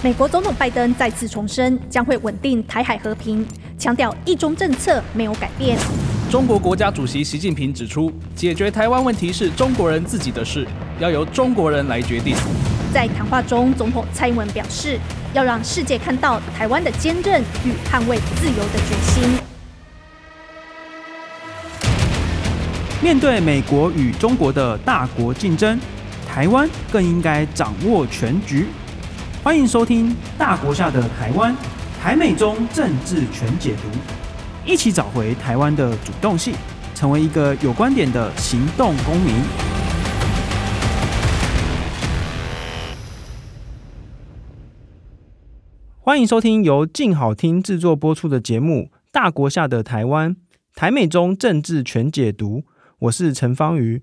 美国总统拜登再次重申将会稳定台海和平，强调一中政策没有改变。中国国家主席习近平指出，解决台湾问题是中国人自己的事，要由中国人来决定。在谈话中，总统蔡英文表示，要让世界看到台湾的坚韧与捍卫自由的决心。面对美国与中国的大国竞争，台湾更应该掌握全局。欢迎收听《大国下的台湾》，台美中政治全解读，一起找回台湾的主动性，成为一个有观点的行动公民。欢迎收听由静好听制作播出的节目《大国下的台湾》，台美中政治全解读。我是陈芳瑜。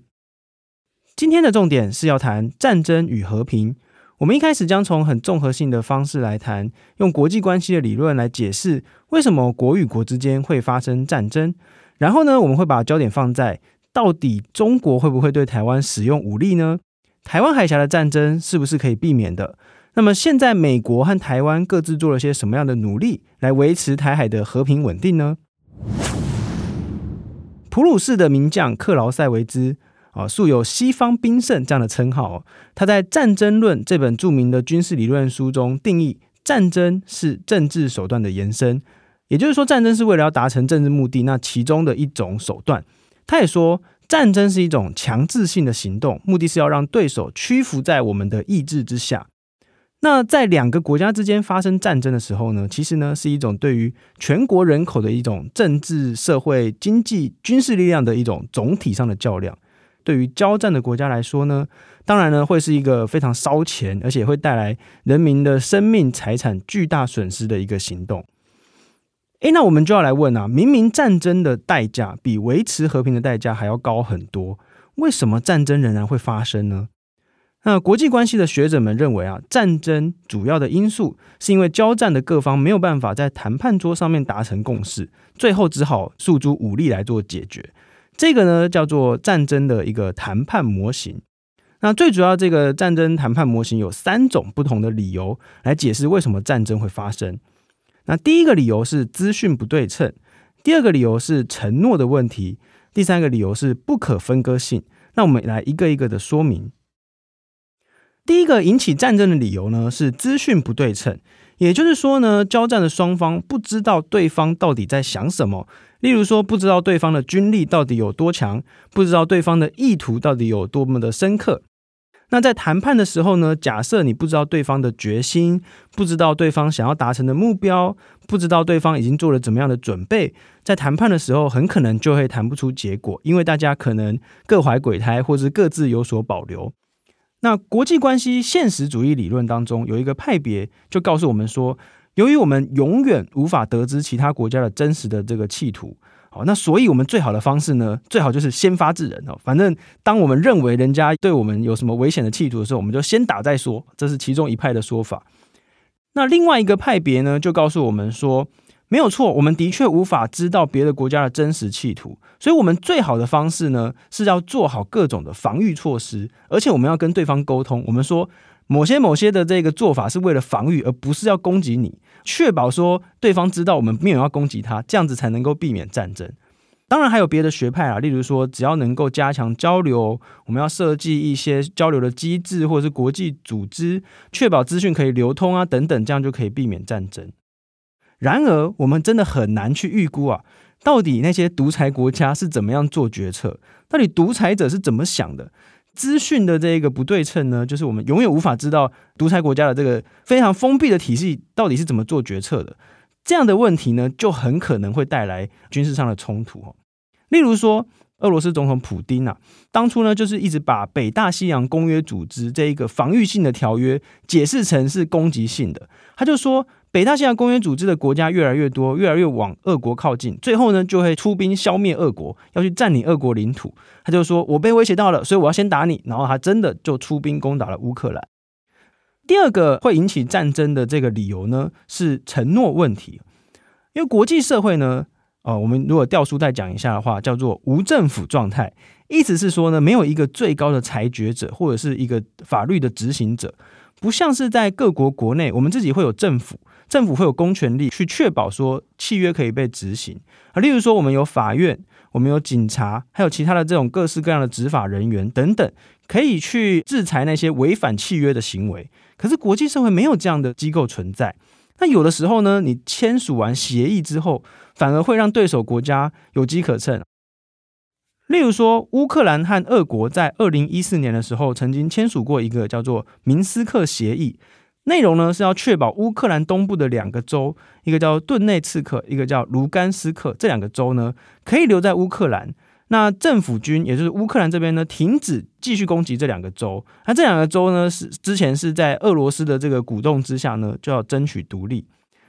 今天的重点是要谈战争与和平。我们一开始将从很综合性的方式来谈，用国际关系的理论来解释为什么国与国之间会发生战争。然后呢，我们会把焦点放在到底中国会不会对台湾使用武力呢？台湾海峡的战争是不是可以避免的？那么现在美国和台湾各自做了些什么样的努力来维持台海的和平稳定呢？普鲁士的名将克劳塞维兹啊，素有“西方兵圣”这样的称号。他在《战争论》这本著名的军事理论书中定义，战争是政治手段的延伸，也就是说，战争是为了要达成政治目的，那其中的一种手段。他也说，战争是一种强制性的行动，目的是要让对手屈服在我们的意志之下。那在两个国家之间发生战争的时候呢，其实呢是一种对于全国人口的一种政治、社会、经济、军事力量的一种总体上的较量。对于交战的国家来说呢，当然呢会是一个非常烧钱，而且会带来人民的生命财产巨大损失的一个行动。诶，那我们就要来问啊，明明战争的代价比维持和平的代价还要高很多，为什么战争仍然会发生呢？那国际关系的学者们认为啊，战争主要的因素是因为交战的各方没有办法在谈判桌上面达成共识，最后只好诉诸武力来做解决。这个呢叫做战争的一个谈判模型。那最主要这个战争谈判模型有三种不同的理由来解释为什么战争会发生。那第一个理由是资讯不对称，第二个理由是承诺的问题，第三个理由是不可分割性。那我们来一个一个的说明。第一个引起战争的理由呢，是资讯不对称，也就是说呢，交战的双方不知道对方到底在想什么。例如说，不知道对方的军力到底有多强，不知道对方的意图到底有多么的深刻。那在谈判的时候呢，假设你不知道对方的决心，不知道对方想要达成的目标，不知道对方已经做了怎么样的准备，在谈判的时候很可能就会谈不出结果，因为大家可能各怀鬼胎，或是各自有所保留。那国际关系现实主义理论当中有一个派别，就告诉我们说，由于我们永远无法得知其他国家的真实的这个企图，好，那所以我们最好的方式呢，最好就是先发制人哦。反正当我们认为人家对我们有什么危险的企图的时候，我们就先打再说。这是其中一派的说法。那另外一个派别呢，就告诉我们说，没有错，我们的确无法知道别的国家的真实企图，所以我们最好的方式呢，是要做好各种的防御措施，而且我们要跟对方沟通。我们说某些某些的这个做法是为了防御，而不是要攻击你，确保说对方知道我们没有要攻击他，这样子才能够避免战争。当然还有别的学派啊，例如说只要能够加强交流，我们要设计一些交流的机制，或者是国际组织，确保资讯可以流通啊等等，这样就可以避免战争。然而，我们真的很难去预估啊，到底那些独裁国家是怎么样做决策？到底独裁者是怎么想的？资讯的这个不对称呢，就是我们永远无法知道独裁国家的这个非常封闭的体系到底是怎么做决策的。这样的问题呢，就很可能会带来军事上的冲突。例如说，俄罗斯总统普丁啊，当初呢，就是一直把北大西洋公约组织这一个防御性的条约解释成是攻击性的，他就说。北大西洋公约组织的国家越来越多，越来越往俄国靠近，最后呢就会出兵消灭俄国，要去占领俄国领土。他就说：“我被威胁到了，所以我要先打你。”然后他真的就出兵攻打了乌克兰。第二个会引起战争的这个理由呢，是承诺问题。因为国际社会呢，呃，我们如果调书再讲一下的话，叫做无政府状态，意思是说呢，没有一个最高的裁决者或者是一个法律的执行者。不像是在各国国内，我们自己会有政府，政府会有公权力去确保说契约可以被执行啊。例如说，我们有法院，我们有警察，还有其他的这种各式各样的执法人员等等，可以去制裁那些违反契约的行为。可是国际社会没有这样的机构存在。那有的时候呢，你签署完协议之后，反而会让对手国家有机可乘。例如说，乌克兰和俄国在二零一四年的时候曾经签署过一个叫做明斯克协议，内容呢是要确保乌克兰东部的两个州，一个叫顿内茨克，一个叫卢甘斯克，这两个州呢可以留在乌克兰。那政府军也就是乌克兰这边呢，停止继续攻击这两个州。那这两个州呢，是之前是在俄罗斯的这个鼓动之下呢，就要争取独立。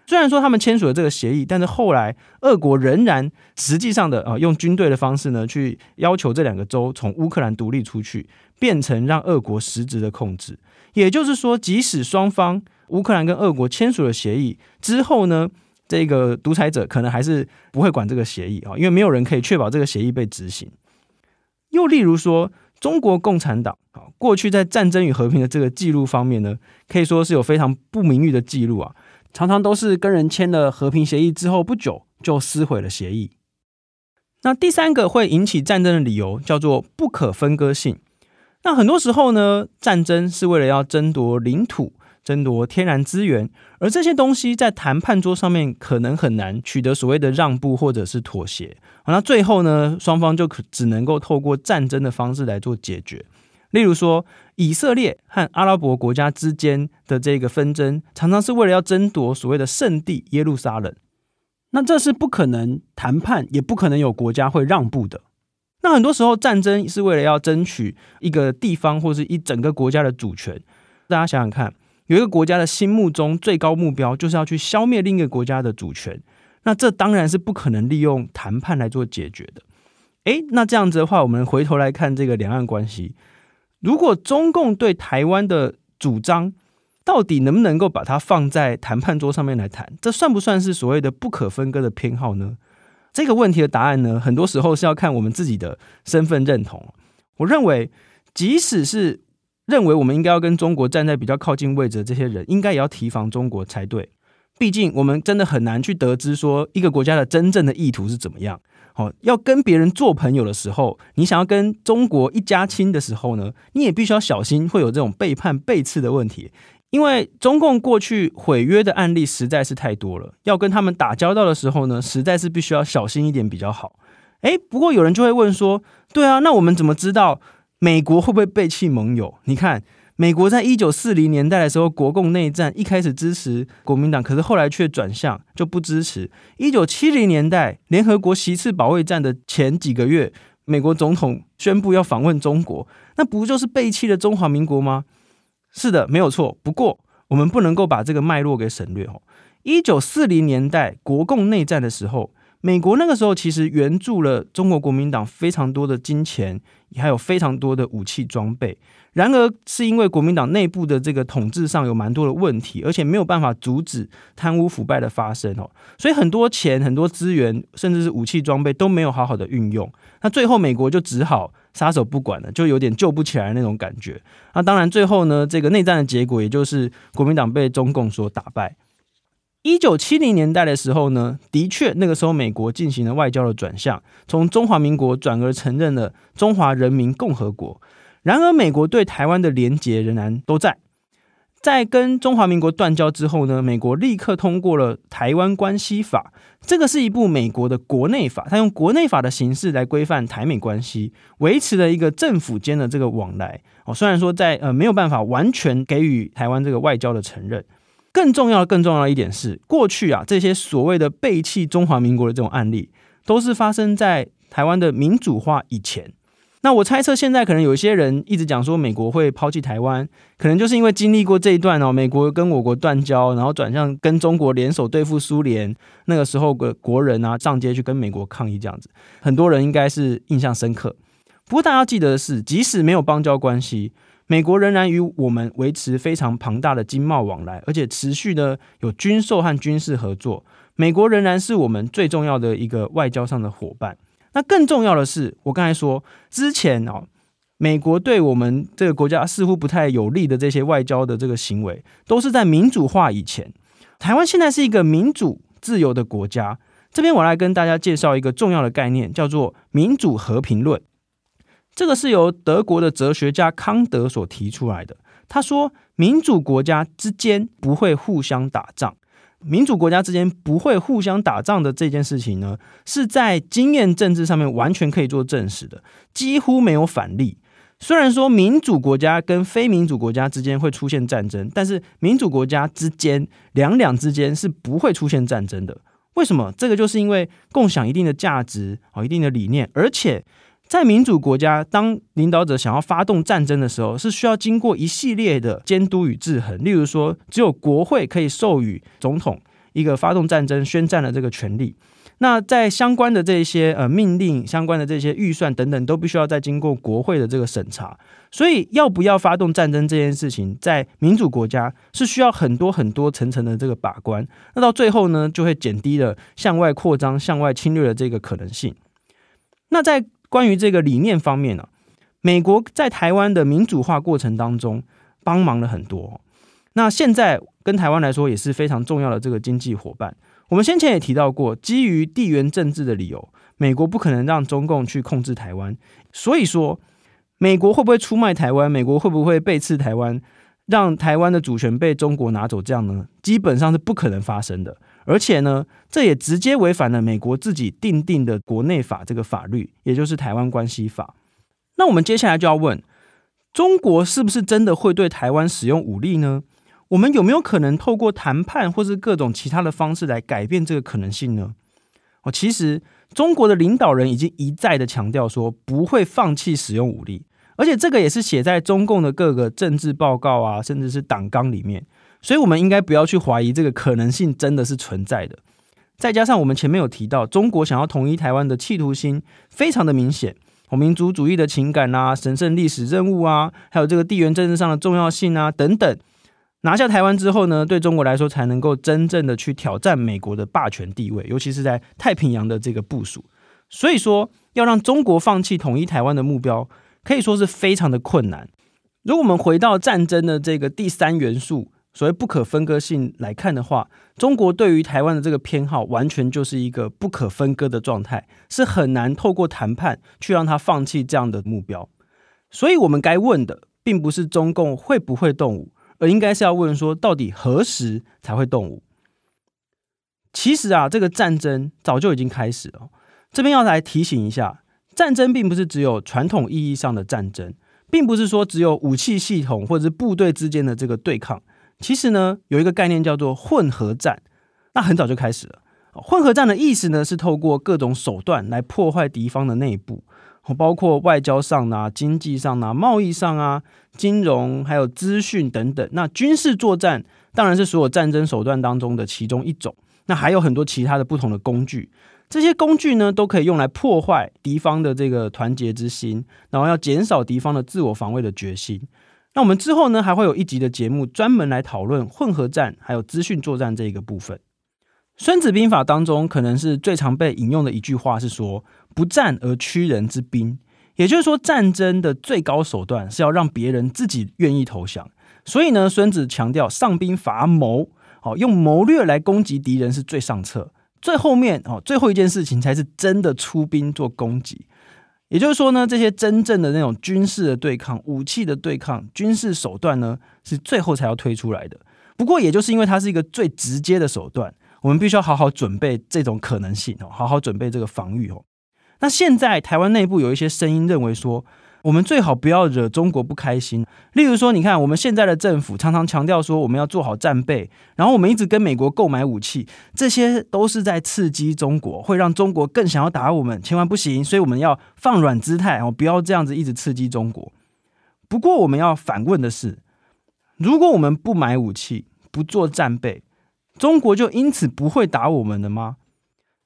虽然说他们签署了这个协议，但是后来俄国仍然实际上的啊，用军队的方式呢，去要求这两个州从乌克兰独立出去，变成让俄国实质的控制。也就是说，即使双方乌克兰跟俄国签署了协议之后呢，这个独裁者可能还是不会管这个协议啊，因为没有人可以确保这个协议被执行。又例如说，中国共产党啊，过去在战争与和平的这个记录方面呢，可以说是有非常不名誉的记录啊，常常都是跟人签了和平协议之后不久就撕毁了协议。那第三个会引起战争的理由叫做不可分割性。那很多时候呢，战争是为了要争夺领土。争夺天然资源，而这些东西在谈判桌上面可能很难取得所谓的让步或者是妥协。那最后呢，双方就可只能够透过战争的方式来做解决。例如说，以色列和阿拉伯国家之间的这个纷争，常常是为了要争夺所谓的圣地耶路撒冷。那这是不可能谈判，也不可能有国家会让步的。那很多时候，战争是为了要争取一个地方或是一整个国家的主权。大家想想看。有一个国家的心目中最高目标就是要去消灭另一个国家的主权，那这当然是不可能利用谈判来做解决的。诶，那这样子的话，我们回头来看这个两岸关系，如果中共对台湾的主张到底能不能够把它放在谈判桌上面来谈，这算不算是所谓的不可分割的偏好呢？这个问题的答案呢，很多时候是要看我们自己的身份认同。我认为，即使是认为我们应该要跟中国站在比较靠近位置的这些人，应该也要提防中国才对。毕竟我们真的很难去得知说一个国家的真正的意图是怎么样。好，要跟别人做朋友的时候，你想要跟中国一家亲的时候呢，你也必须要小心会有这种背叛背刺的问题。因为中共过去毁约的案例实在是太多了，要跟他们打交道的时候呢，实在是必须要小心一点比较好。诶，不过有人就会问说，对啊，那我们怎么知道？美国会不会背弃盟友？你看，美国在一九四零年代的时候，国共内战一开始支持国民党，可是后来却转向就不支持。一九七零年代，联合国席次保卫战的前几个月，美国总统宣布要访问中国，那不就是背弃了中华民国吗？是的，没有错。不过，我们不能够把这个脉络给省略哦。一九四零年代国共内战的时候。美国那个时候其实援助了中国国民党非常多的金钱，还有非常多的武器装备。然而，是因为国民党内部的这个统治上有蛮多的问题，而且没有办法阻止贪污腐败的发生哦，所以很多钱、很多资源，甚至是武器装备都没有好好的运用。那最后美国就只好撒手不管了，就有点救不起来那种感觉。那当然，最后呢，这个内战的结果也就是国民党被中共所打败。一九七零年代的时候呢，的确那个时候美国进行了外交的转向，从中华民国转而承认了中华人民共和国。然而，美国对台湾的连结仍然都在。在跟中华民国断交之后呢，美国立刻通过了《台湾关系法》，这个是一部美国的国内法，它用国内法的形式来规范台美关系，维持了一个政府间的这个往来。哦，虽然说在呃没有办法完全给予台湾这个外交的承认。更重要的、更重要的一点是，过去啊，这些所谓的背弃中华民国的这种案例，都是发生在台湾的民主化以前。那我猜测，现在可能有一些人一直讲说美国会抛弃台湾，可能就是因为经历过这一段哦，美国跟我国断交，然后转向跟中国联手对付苏联，那个时候的国人啊上街去跟美国抗议这样子，很多人应该是印象深刻。不过大家要记得的是，即使没有邦交关系。美国仍然与我们维持非常庞大的经贸往来，而且持续的有军售和军事合作。美国仍然是我们最重要的一个外交上的伙伴。那更重要的是，我刚才说之前哦，美国对我们这个国家似乎不太有利的这些外交的这个行为，都是在民主化以前。台湾现在是一个民主自由的国家。这边我来跟大家介绍一个重要的概念，叫做民主和平论。这个是由德国的哲学家康德所提出来的。他说，民主国家之间不会互相打仗。民主国家之间不会互相打仗的这件事情呢，是在经验政治上面完全可以做证实的，几乎没有反例。虽然说民主国家跟非民主国家之间会出现战争，但是民主国家之间两两之间是不会出现战争的。为什么？这个就是因为共享一定的价值啊，一定的理念，而且在民主国家，当领导者想要发动战争的时候，是需要经过一系列的监督与制衡。例如说，只有国会可以授予总统一个发动战争宣战的这个权利。那在相关的这些呃命令、相关的这些预算等等，都必须要再经过国会的这个审查。所以，要不要发动战争这件事情，在民主国家是需要很多很多层层的这个把关。那到最后呢，就会减低了向外扩张、向外侵略的这个可能性。那在关于这个理念方面呢、美国在台湾的民主化过程当中帮忙了很多。那现在跟台湾来说也是非常重要的这个经济伙伴。我们先前也提到过，基于地缘政治的理由，美国不可能让中共去控制台湾。所以说，美国会不会出卖台湾？美国会不会背刺台湾，让台湾的主权被中国拿走？这样呢，基本上是不可能发生的。而且呢，这也直接违反了美国自己定定的国内法这个法律，也就是《台湾关系法》。那我们接下来就要问：中国是不是真的会对台湾使用武力呢？我们有没有可能透过谈判或是各种其他的方式来改变这个可能性呢？哦，其实中国的领导人已经一再的强调说不会放弃使用武力，而且这个也是写在中共的各个政治报告啊，甚至是党纲里面。所以，我们应该不要去怀疑这个可能性真的是存在的。再加上我们前面有提到，中国想要统一台湾的企图心非常的明显，民族主义的情感啊，神圣历史任务啊，还有这个地缘政治上的重要性啊等等。拿下台湾之后呢，对中国来说才能够真正的去挑战美国的霸权地位，尤其是在太平洋的这个部署。所以说，要让中国放弃统一台湾的目标，可以说是非常的困难。如果我们回到战争的这个第三元素，所谓不可分割性来看的话，中国对于台湾的这个偏好，完全就是一个不可分割的状态，是很难透过谈判去让他放弃这样的目标。所以，我们该问的，并不是中共会不会动武。而应该是要问说，到底何时才会动武？其实啊，这个战争早就已经开始了。这边要来提醒一下，战争并不是只有传统意义上的战争，并不是说只有武器系统或者是部队之间的这个对抗。其实呢，有一个概念叫做混合战，那很早就开始了。混合战的意思呢，是透过各种手段来破坏敌方的内部。包括外交上啊、经济上啊、贸易上啊、金融还有资讯等等。那军事作战当然是所有战争手段当中的其中一种。那还有很多其他的不同的工具，这些工具呢都可以用来破坏敌方的这个团结之心，然后要减少敌方的自我防卫的决心。那我们之后呢还会有一集的节目专门来讨论混合战还有资讯作战这一个部分。孙子兵法当中可能是最常被引用的一句话是说。不战而屈人之兵，也就是说，战争的最高手段是要让别人自己愿意投降。所以呢，孙子强调上兵伐谋，哦，用谋略来攻击敌人是最上策。最后面哦，最后一件事情才是真的出兵做攻击。也就是说呢，这些真正的那种军事的对抗、武器的对抗、军事手段呢，是最后才要推出来的。不过，也就是因为它是一个最直接的手段，我们必须要好好准备这种可能性哦，好好准备这个防御哦。那现在台湾内部有一些声音认为说，我们最好不要惹中国不开心。例如说，你看我们现在的政府常常强调说，我们要做好战备，然后我们一直跟美国购买武器，这些都是在刺激中国，会让中国更想要打我们，千万不行。所以我们要放软姿态哦，不要这样子一直刺激中国。不过我们要反问的是，如果我们不买武器，不做战备，中国就因此不会打我们了吗？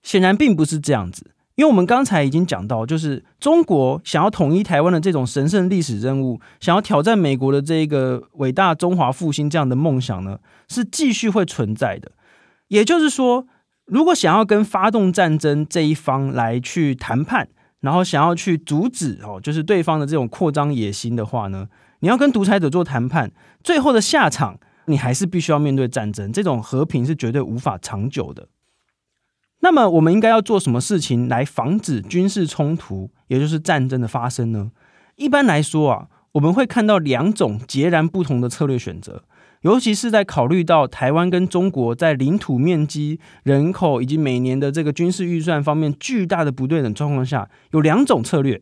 显然并不是这样子。因为我们刚才已经讲到，就是中国想要统一台湾的这种神圣历史任务，想要挑战美国的这个伟大中华复兴这样的梦想呢，是继续会存在的。也就是说，如果想要跟发动战争这一方来去谈判，然后想要去阻止哦，就是对方的这种扩张野心的话呢，你要跟独裁者做谈判，最后的下场你还是必须要面对战争，这种和平是绝对无法长久的。那么我们应该要做什么事情来防止军事冲突，也就是战争的发生呢？一般来说啊，我们会看到两种截然不同的策略选择。尤其是在考虑到台湾跟中国在领土面积、人口以及每年的这个军事预算方面巨大的不对等状况下，有两种策略。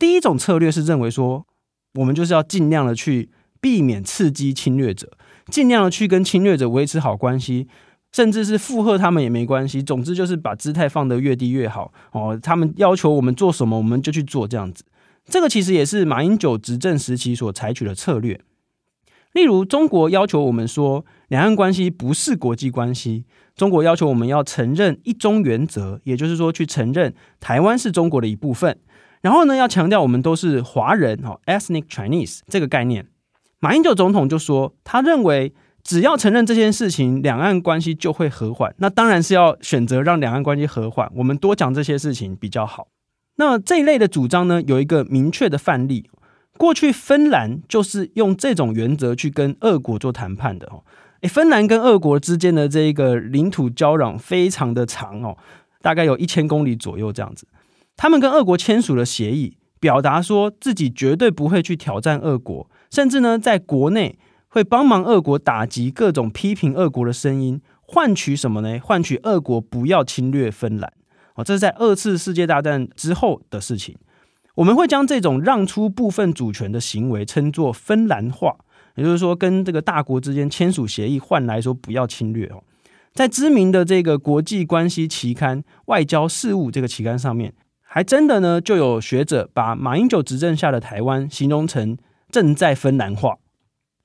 第一种策略是认为说，我们就是要尽量的去避免刺激侵略者，尽量的去跟侵略者维持好关系，甚至是附和他们也没关系。总之就是把姿态放得越低越好哦。他们要求我们做什么，我们就去做这样子。这个其实也是马英九执政时期所采取的策略。例如，中国要求我们说，两岸关系不是国际关系。中国要求我们要承认一中原则，也就是说，去承认台湾是中国的一部分。然后呢，要强调我们都是华人，哦，ethnic Chinese 这个概念。马英九总统就说，他认为只要承认这件事情，两岸关系就会和缓。那当然是要选择让两岸关系和缓，我们多讲这些事情比较好。那这一类的主张呢，有一个明确的范例。过去芬兰就是用这种原则去跟俄国做谈判的哦。诶，芬兰跟俄国之间的这个领土交壤非常的长哦，大概有一千公里左右这样子。他们跟俄国签署了协议，表达说自己绝对不会去挑战俄国，甚至呢在国内会帮忙俄国打击各种批评俄国的声音，换取什么呢？换取俄国不要侵略芬兰哦。这是在二次世界大战之后的事情。我们会将这种让出部分主权的行为称作芬兰化，也就是说，跟这个大国之间签署协议换来说不要侵略哦。在知名的这个国际关系期刊《外交事务》这个期刊上面，还真的呢就有学者把马英九执政下的台湾形容成正在芬兰化。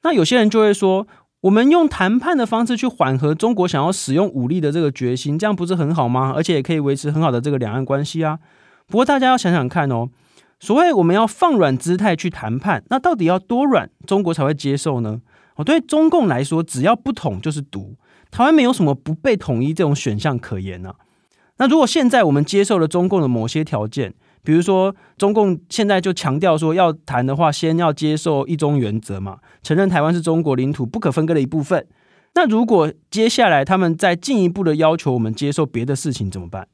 那有些人就会说，我们用谈判的方式去缓和中国想要使用武力的这个决心，这样不是很好吗？而且也可以维持很好的这个两岸关系啊。不过大家要想想看哦。所谓我们要放软姿态去谈判，那到底要多软，中国才会接受呢？哦，对中共来说，只要不统就是独，台湾没有什么不被统一这种选项可言呢、啊。那如果现在我们接受了中共的某些条件，比如说中共现在就强调说要谈的话，先要接受一中原则嘛，承认台湾是中国领土不可分割的一部分。那如果接下来他们再进一步的要求我们接受别的事情怎么办？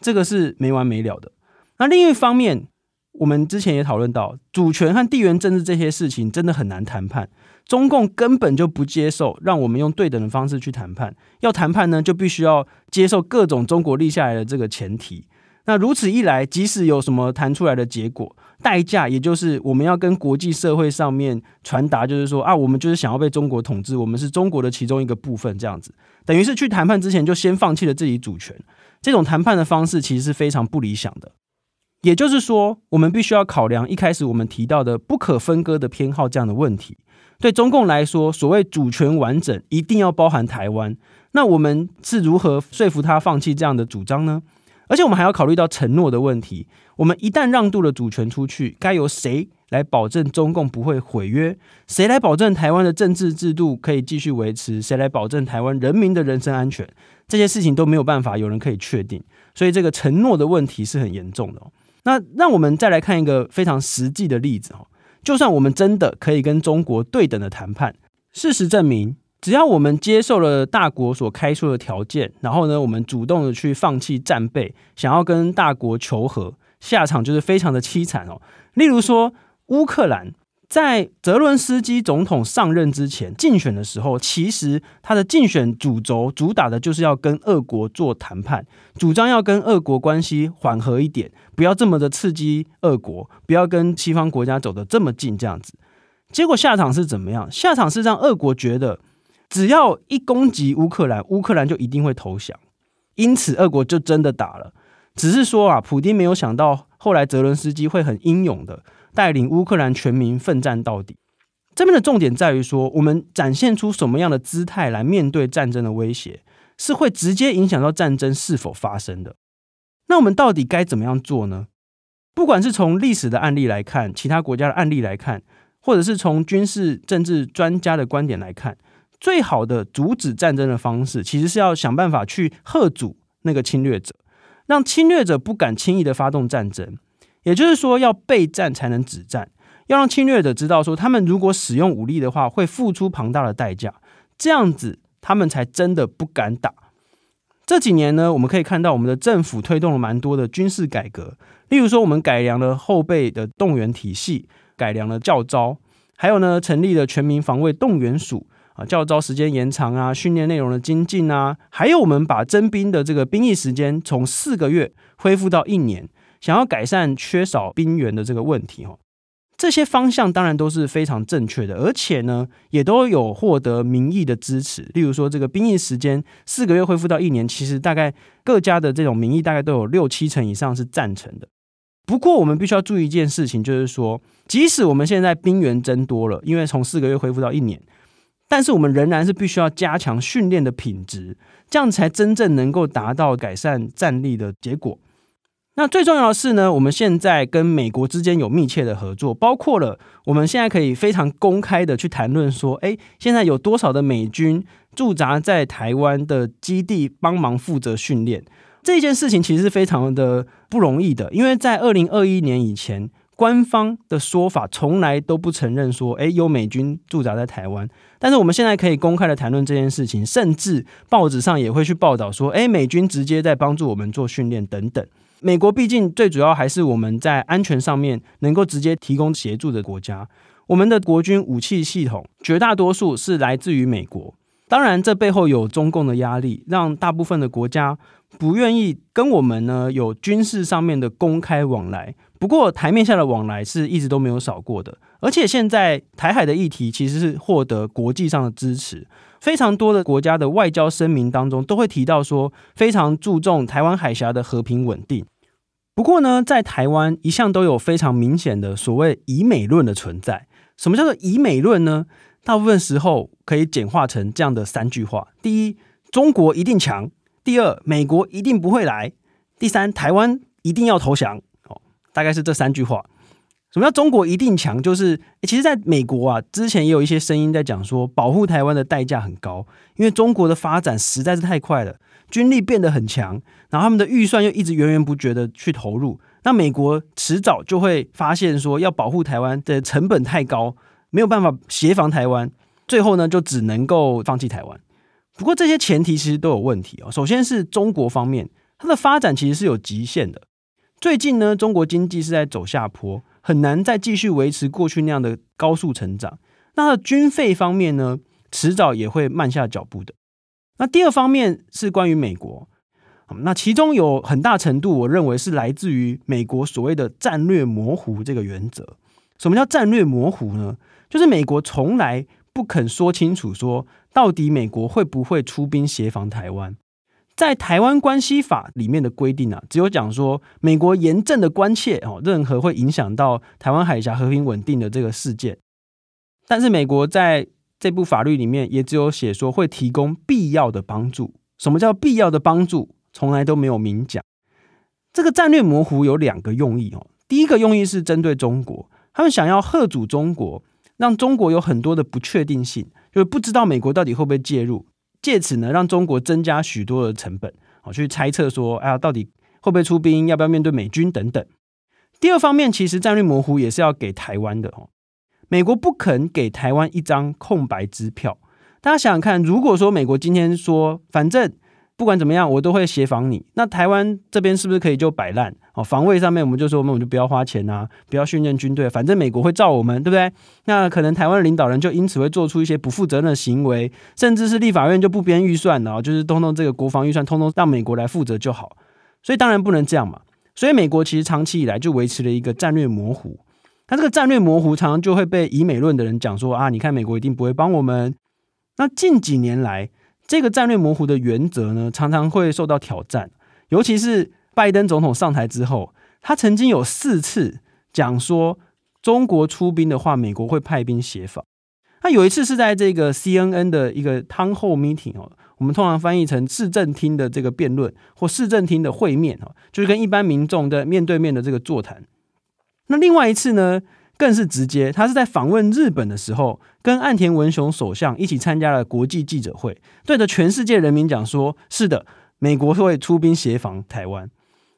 这个是没完没了的。那另一方面，我们之前也讨论到，主权和地缘政治这些事情真的很难谈判。中共根本就不接受让我们用对等的方式去谈判。要谈判呢，就必须要接受各种中国立下来的这个前提。那如此一来，即使有什么谈出来的结果，代价也就是我们要跟国际社会上面传达，就是说啊，我们就是想要被中国统治，我们是中国的其中一个部分，这样子，等于是去谈判之前就先放弃了自己主权。这种谈判的方式其实是非常不理想的。也就是说，我们必须要考量一开始我们提到的不可分割的偏好这样的问题。对中共来说，所谓主权完整一定要包含台湾，那我们是如何说服他放弃这样的主张呢？而且我们还要考虑到承诺的问题。我们一旦让渡了主权出去，该由谁来保证中共不会毁约？谁来保证台湾的政治制度可以继续维持？谁来保证台湾人民的人身安全？这些事情都没有办法有人可以确定，所以这个承诺的问题是很严重的。那让我们再来看一个非常实际的例子哈，就算我们真的可以跟中国对等的谈判，事实证明，只要我们接受了大国所开出的条件，然后呢，我们主动的去放弃战备，想要跟大国求和，下场就是非常的凄惨哦。例如说，乌克兰。在泽伦斯基总统上任之前，竞选的时候，其实他的竞选主轴主打的就是要跟俄国做谈判，主张要跟俄国关系缓和一点，不要这么的刺激俄国，不要跟西方国家走得这么近，这样子。结果下场是怎么样？下场是让俄国觉得，只要一攻击乌克兰，乌克兰就一定会投降，因此俄国就真的打了。只是说啊，普丁没有想到，后来泽伦斯基会很英勇的。带领乌克兰全民奋战到底。这边的重点在于说，我们展现出什么样的姿态来面对战争的威胁，是会直接影响到战争是否发生的。那我们到底该怎么样做呢？不管是从历史的案例来看，其他国家的案例来看，或者是从军事政治专家的观点来看，最好的阻止战争的方式，其实是要想办法去吓阻那个侵略者，让侵略者不敢轻易的发动战争。也就是说，要备战才能止战，要让侵略者知道说，他们如果使用武力的话，会付出庞大的代价，这样子他们才真的不敢打。这几年呢，我们可以看到我们的政府推动了蛮多的军事改革，例如说，我们改良了后备的动员体系，改良了教招，还有呢，成立了全民防卫动员署。啊，教招时间延长啊，训练内容的精进啊，还有我们把征兵的这个兵役时间从四个月恢复到一年，想要改善缺少兵员的这个问题哦，这些方向当然都是非常正确的，而且呢，也都有获得民意的支持。例如说，这个兵役时间四个月恢复到一年，其实大概各家的这种民意大概都有六七成以上是赞成的。不过，我们必须要注意一件事情，就是说，即使我们现在兵员增多了，因为从四个月恢复到一年。但是我们仍然是必须要加强训练的品质，这样才真正能够达到改善战力的结果。那最重要的是呢，我们现在跟美国之间有密切的合作，包括了我们现在可以非常公开的去谈论说，诶，现在有多少的美军驻扎在台湾的基地帮忙负责训练，这件事情其实是非常的不容易的，因为在二零二一年以前。官方的说法从来都不承认说，诶，有美军驻扎在台湾。但是我们现在可以公开的谈论这件事情，甚至报纸上也会去报道说，诶，美军直接在帮助我们做训练等等。美国毕竟最主要还是我们在安全上面能够直接提供协助的国家。我们的国军武器系统绝大多数是来自于美国。当然，这背后有中共的压力，让大部分的国家不愿意跟我们呢有军事上面的公开往来。不过台面下的往来是一直都没有少过的，而且现在台海的议题其实是获得国际上的支持，非常多的国家的外交声明当中都会提到说非常注重台湾海峡的和平稳定。不过呢，在台湾一向都有非常明显的所谓以美论的存在。什么叫做以美论呢？大部分时候可以简化成这样的三句话：第一，中国一定强；第二，美国一定不会来；第三，台湾一定要投降。大概是这三句话。什么叫中国一定强？就是，其实在美国啊，之前也有一些声音在讲说，保护台湾的代价很高，因为中国的发展实在是太快了，军力变得很强，然后他们的预算又一直源源不绝的去投入，那美国迟早就会发现说，要保护台湾的成本太高，没有办法协防台湾，最后呢，就只能够放弃台湾。不过这些前提其实都有问题哦。首先是中国方面，它的发展其实是有极限的。最近呢，中国经济是在走下坡，很难再继续维持过去那样的高速成长。那军费方面呢，迟早也会慢下脚步的。那第二方面是关于美国，那其中有很大程度，我认为是来自于美国所谓的战略模糊这个原则。什么叫战略模糊呢？就是美国从来不肯说清楚，说到底美国会不会出兵协防台湾。在台湾关系法里面的规定啊，只有讲说美国严正的关切哦，任何会影响到台湾海峡和平稳定的这个事件。但是美国在这部法律里面也只有写说会提供必要的帮助。什么叫必要的帮助？从来都没有明讲。这个战略模糊有两个用意哦。第一个用意是针对中国，他们想要吓阻中国，让中国有很多的不确定性，就是不知道美国到底会不会介入。借此呢，让中国增加许多的成本，好去猜测说，啊，到底会不会出兵，要不要面对美军等等。第二方面，其实战略模糊也是要给台湾的哦。美国不肯给台湾一张空白支票。大家想想看，如果说美国今天说，反正。不管怎么样，我都会协防你。那台湾这边是不是可以就摆烂？哦，防卫上面我们就说，我们就不要花钱啊，不要训练军队，反正美国会罩我们，对不对？那可能台湾领导人就因此会做出一些不负责任的行为，甚至是立法院就不编预算了，就是通通这个国防预算通通让美国来负责就好。所以当然不能这样嘛。所以美国其实长期以来就维持了一个战略模糊。那这个战略模糊常常就会被以美论的人讲说啊，你看美国一定不会帮我们。那近几年来，这个战略模糊的原则呢，常常会受到挑战。尤其是拜登总统上台之后，他曾经有四次讲说，中国出兵的话，美国会派兵协防。那有一次是在这个 CNN 的一个 town hall meeting 哦，我们通常翻译成市政厅的这个辩论或市政厅的会面哦，就是跟一般民众的面对面的这个座谈。那另外一次呢，更是直接，他是在访问日本的时候，跟岸田文雄首相一起参加了国际记者会，对着全世界人民讲说：“是的，美国会出兵协防台湾。”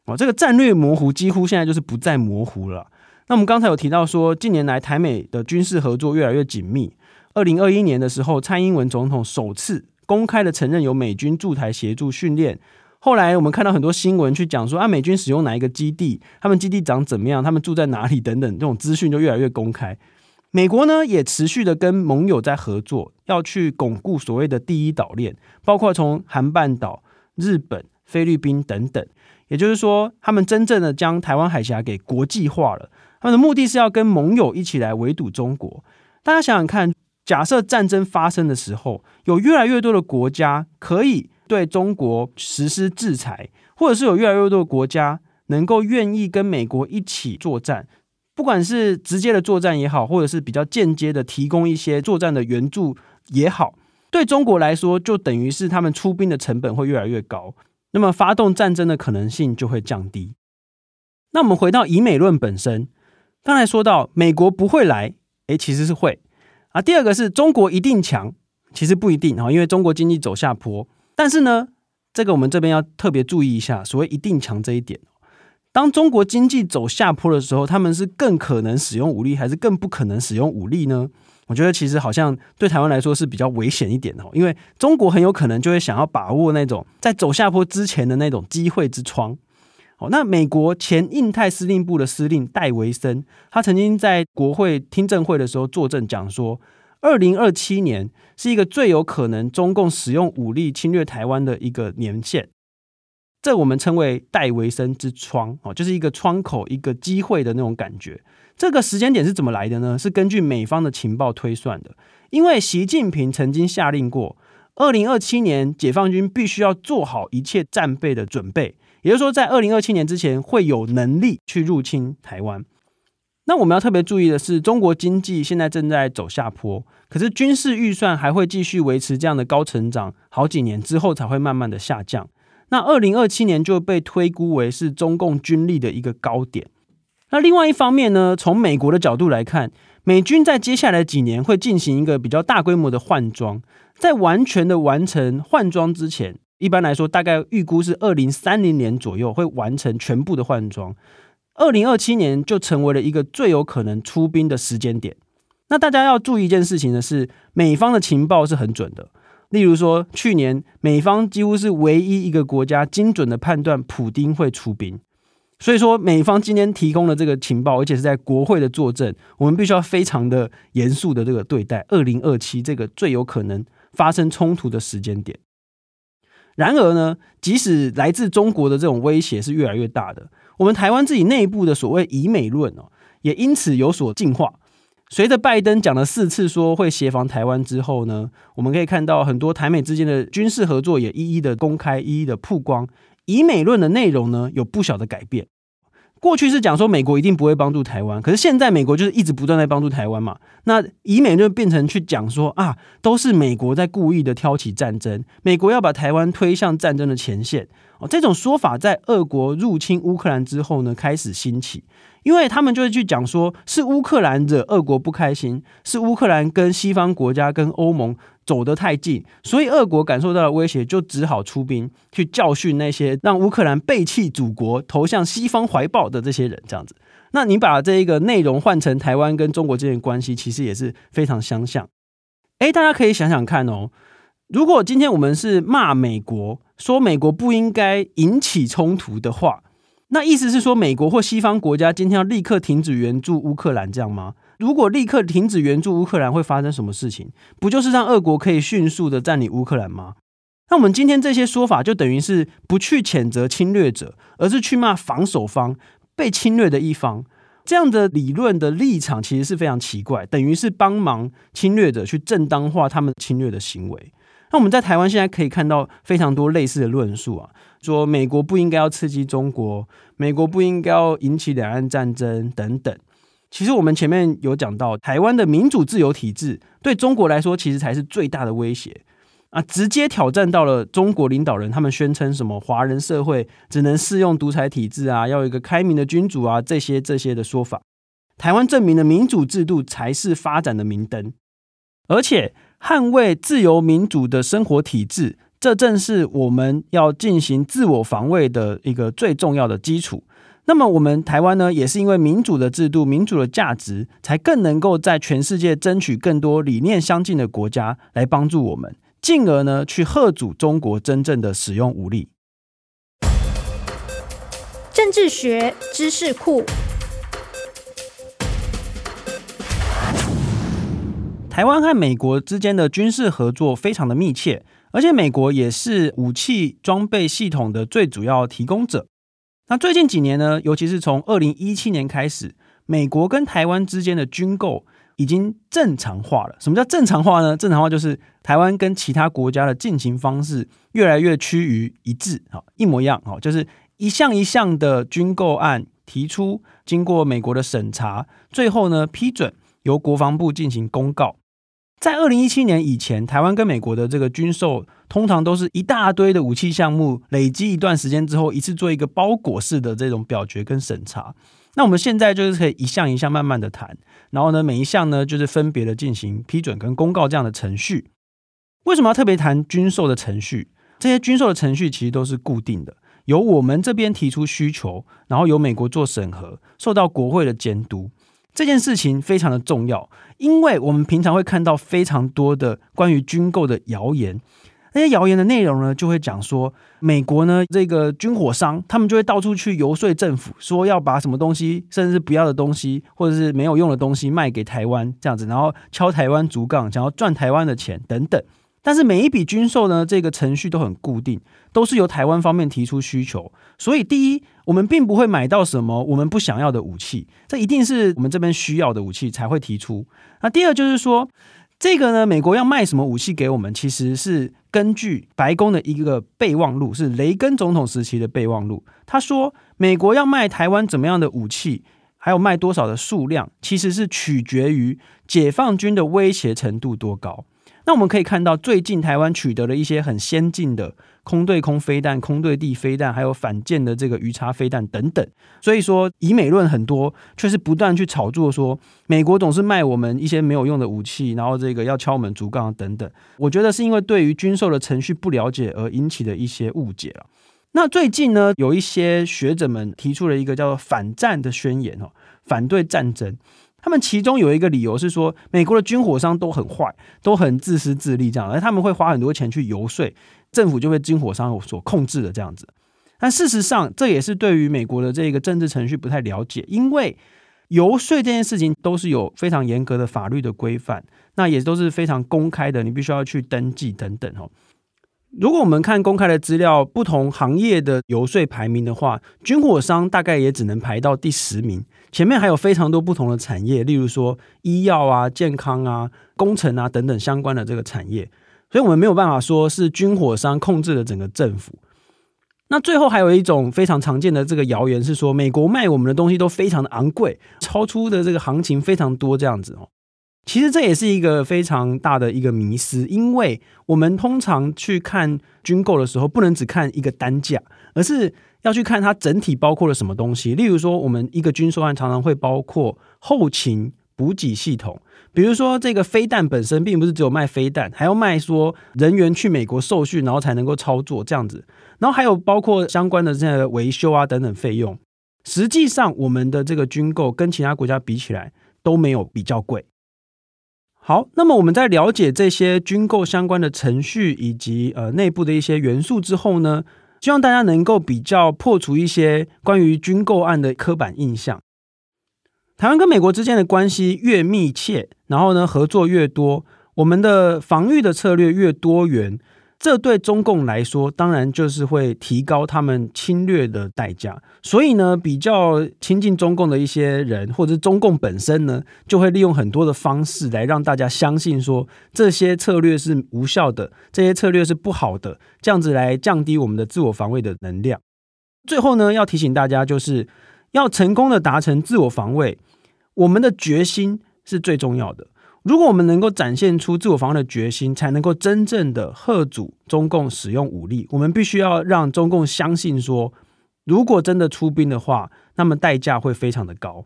哦，这个战略模糊几乎现在就是不再模糊了。那我们刚才有提到说，近年来台美的军事合作越来越紧密。二零二一年的时候，蔡英文总统首次公开的承认有美军驻台协助训练。后来我们看到很多新闻去讲说啊，美军使用哪一个基地，他们基地长怎么样，他们住在哪里等等，这种资讯就越来越公开。美国呢也持续的跟盟友在合作，要去巩固所谓的第一岛链，包括从韩半岛、日本、菲律宾等等。也就是说，他们真正的将台湾海峡给国际化了。他们的目的是要跟盟友一起来围堵中国。大家想想看，假设战争发生的时候，有越来越多的国家可以对中国实施制裁，或者是有越来越多的国家能够愿意跟美国一起作战。不管是直接的作战也好，或者是比较间接的提供一些作战的援助也好，对中国来说，就等于是他们出兵的成本会越来越高，那么发动战争的可能性就会降低。那我们回到以美论本身，刚才说到美国不会来，诶，其实是会啊。第二个是中国一定强，其实不一定啊，因为中国经济走下坡。但是呢，这个我们这边要特别注意一下，所谓一定强这一点。当中国经济走下坡的时候，他们是更可能使用武力，还是更不可能使用武力呢？我觉得其实好像对台湾来说是比较危险一点的，因为中国很有可能就会想要把握那种在走下坡之前的那种机会之窗。哦，那美国前印太司令部的司令戴维森，他曾经在国会听证会的时候作证讲说，二零二七年是一个最有可能中共使用武力侵略台湾的一个年限。这我们称为戴维森之窗哦，就是一个窗口、一个机会的那种感觉。这个时间点是怎么来的呢？是根据美方的情报推算的。因为习近平曾经下令过，二零二七年解放军必须要做好一切战备的准备，也就是说，在二零二七年之前会有能力去入侵台湾。那我们要特别注意的是，中国经济现在正在走下坡，可是军事预算还会继续维持这样的高成长好几年之后才会慢慢的下降。那二零二七年就被推估为是中共军力的一个高点。那另外一方面呢，从美国的角度来看，美军在接下来几年会进行一个比较大规模的换装，在完全的完成换装之前，一般来说大概预估是二零三零年左右会完成全部的换装。二零二七年就成为了一个最有可能出兵的时间点。那大家要注意一件事情的是，美方的情报是很准的。例如说，去年美方几乎是唯一一个国家精准的判断普丁会出兵，所以说美方今天提供了这个情报，而且是在国会的作证，我们必须要非常的严肃的这个对待二零二七这个最有可能发生冲突的时间点。然而呢，即使来自中国的这种威胁是越来越大的，我们台湾自己内部的所谓以美论哦，也因此有所进化。随着拜登讲了四次说会协防台湾之后呢，我们可以看到很多台美之间的军事合作也一一的公开、一一的曝光。以美论的内容呢，有不小的改变。过去是讲说美国一定不会帮助台湾，可是现在美国就是一直不断在帮助台湾嘛。那以美就变成去讲说啊，都是美国在故意的挑起战争，美国要把台湾推向战争的前线。哦，这种说法在俄国入侵乌克兰之后呢，开始兴起。因为他们就会去讲说，是乌克兰惹俄国不开心，是乌克兰跟西方国家跟欧盟走得太近，所以俄国感受到了威胁，就只好出兵去教训那些让乌克兰背弃祖国、投向西方怀抱的这些人。这样子，那你把这一个内容换成台湾跟中国之间的关系，其实也是非常相像。诶，大家可以想想看哦，如果今天我们是骂美国，说美国不应该引起冲突的话。那意思是说，美国或西方国家今天要立刻停止援助乌克兰，这样吗？如果立刻停止援助乌克兰，会发生什么事情？不就是让俄国可以迅速的占领乌克兰吗？那我们今天这些说法，就等于是不去谴责侵略者，而是去骂防守方、被侵略的一方。这样的理论的立场其实是非常奇怪，等于是帮忙侵略者去正当化他们侵略的行为。那我们在台湾现在可以看到非常多类似的论述啊。说美国不应该要刺激中国，美国不应该要引起两岸战争等等。其实我们前面有讲到，台湾的民主自由体制对中国来说，其实才是最大的威胁啊！直接挑战到了中国领导人，他们宣称什么华人社会只能适用独裁体制啊，要有一个开明的君主啊，这些这些的说法。台湾证明了民主制度才是发展的明灯，而且捍卫自由民主的生活体制。这正是我们要进行自我防卫的一个最重要的基础。那么，我们台湾呢，也是因为民主的制度、民主的价值，才更能够在全世界争取更多理念相近的国家来帮助我们，进而呢，去吓阻中国真正的使用武力。政治学知识库。台湾和美国之间的军事合作非常的密切，而且美国也是武器装备系统的最主要提供者。那最近几年呢，尤其是从二零一七年开始，美国跟台湾之间的军购已经正常化了。什么叫正常化呢？正常化就是台湾跟其他国家的进行方式越来越趋于一致，哈，一模一样，哈，就是一项一项的军购案提出，经过美国的审查，最后呢批准，由国防部进行公告。在二零一七年以前，台湾跟美国的这个军售，通常都是一大堆的武器项目，累积一段时间之后，一次做一个包裹式的这种表决跟审查。那我们现在就是可以一项一项慢慢的谈，然后呢，每一项呢就是分别的进行批准跟公告这样的程序。为什么要特别谈军售的程序？这些军售的程序其实都是固定的，由我们这边提出需求，然后由美国做审核，受到国会的监督。这件事情非常的重要，因为我们平常会看到非常多的关于军购的谣言，那些谣言的内容呢，就会讲说美国呢这个军火商，他们就会到处去游说政府，说要把什么东西，甚至不要的东西，或者是没有用的东西卖给台湾，这样子，然后敲台湾竹杠，想要赚台湾的钱等等。但是每一笔军售呢，这个程序都很固定，都是由台湾方面提出需求。所以第一，我们并不会买到什么我们不想要的武器，这一定是我们这边需要的武器才会提出。那第二就是说，这个呢，美国要卖什么武器给我们，其实是根据白宫的一个备忘录，是雷根总统时期的备忘录。他说，美国要卖台湾怎么样的武器，还有卖多少的数量，其实是取决于解放军的威胁程度多高。那我们可以看到，最近台湾取得了一些很先进的空对空飞弹、空对地飞弹，还有反舰的这个鱼叉飞弹等等。所以说，以美论很多，却是不断去炒作说，美国总是卖我们一些没有用的武器，然后这个要敲我们竹杠等等。我觉得是因为对于军售的程序不了解而引起的一些误解了。那最近呢，有一些学者们提出了一个叫做反战的宣言哦，反对战争。他们其中有一个理由是说，美国的军火商都很坏，都很自私自利这样，而他们会花很多钱去游说政府，就被军火商所控制的这样子。但事实上，这也是对于美国的这个政治程序不太了解，因为游说这件事情都是有非常严格的法律的规范，那也都是非常公开的，你必须要去登记等等哦。如果我们看公开的资料，不同行业的游说排名的话，军火商大概也只能排到第十名。前面还有非常多不同的产业，例如说医药啊、健康啊、工程啊等等相关的这个产业，所以我们没有办法说是军火商控制了整个政府。那最后还有一种非常常见的这个谣言是说，美国卖我们的东西都非常的昂贵，超出的这个行情非常多这样子哦。其实这也是一个非常大的一个迷思，因为我们通常去看军购的时候，不能只看一个单价，而是要去看它整体包括了什么东西。例如说，我们一个军售案常常会包括后勤补给系统，比如说这个飞弹本身并不是只有卖飞弹，还要卖说人员去美国受训，然后才能够操作这样子，然后还有包括相关的这个维修啊等等费用。实际上，我们的这个军购跟其他国家比起来都没有比较贵。好，那么我们在了解这些军购相关的程序以及呃内部的一些元素之后呢，希望大家能够比较破除一些关于军购案的刻板印象。台湾跟美国之间的关系越密切，然后呢合作越多，我们的防御的策略越多元。这对中共来说，当然就是会提高他们侵略的代价。所以呢，比较亲近中共的一些人，或者中共本身呢，就会利用很多的方式来让大家相信说这些策略是无效的，这些策略是不好的，这样子来降低我们的自我防卫的能量。最后呢，要提醒大家，就是要成功的达成自我防卫，我们的决心是最重要的。如果我们能够展现出自我防卫的决心，才能够真正的吓阻中共使用武力。我们必须要让中共相信说，如果真的出兵的话，那么代价会非常的高。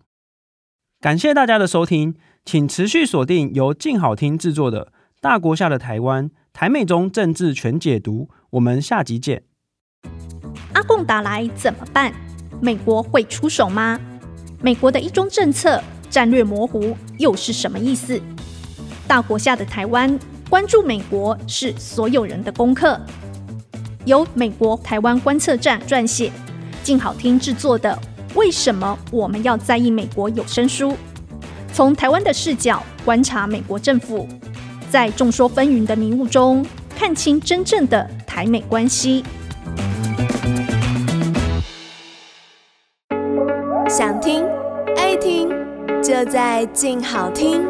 感谢大家的收听，请持续锁定由静好听制作的《大国下的台湾》台美中政治全解读。我们下集见。阿共打来怎么办？美国会出手吗？美国的一中政策战略模糊又是什么意思？大国下的台湾，关注美国是所有人的功课。由美国台湾观测站撰写，静好听制作的《为什么我们要在意美国》有声书，从台湾的视角观察美国政府，在众说纷纭的迷雾中看清真正的台美关系。在静好听。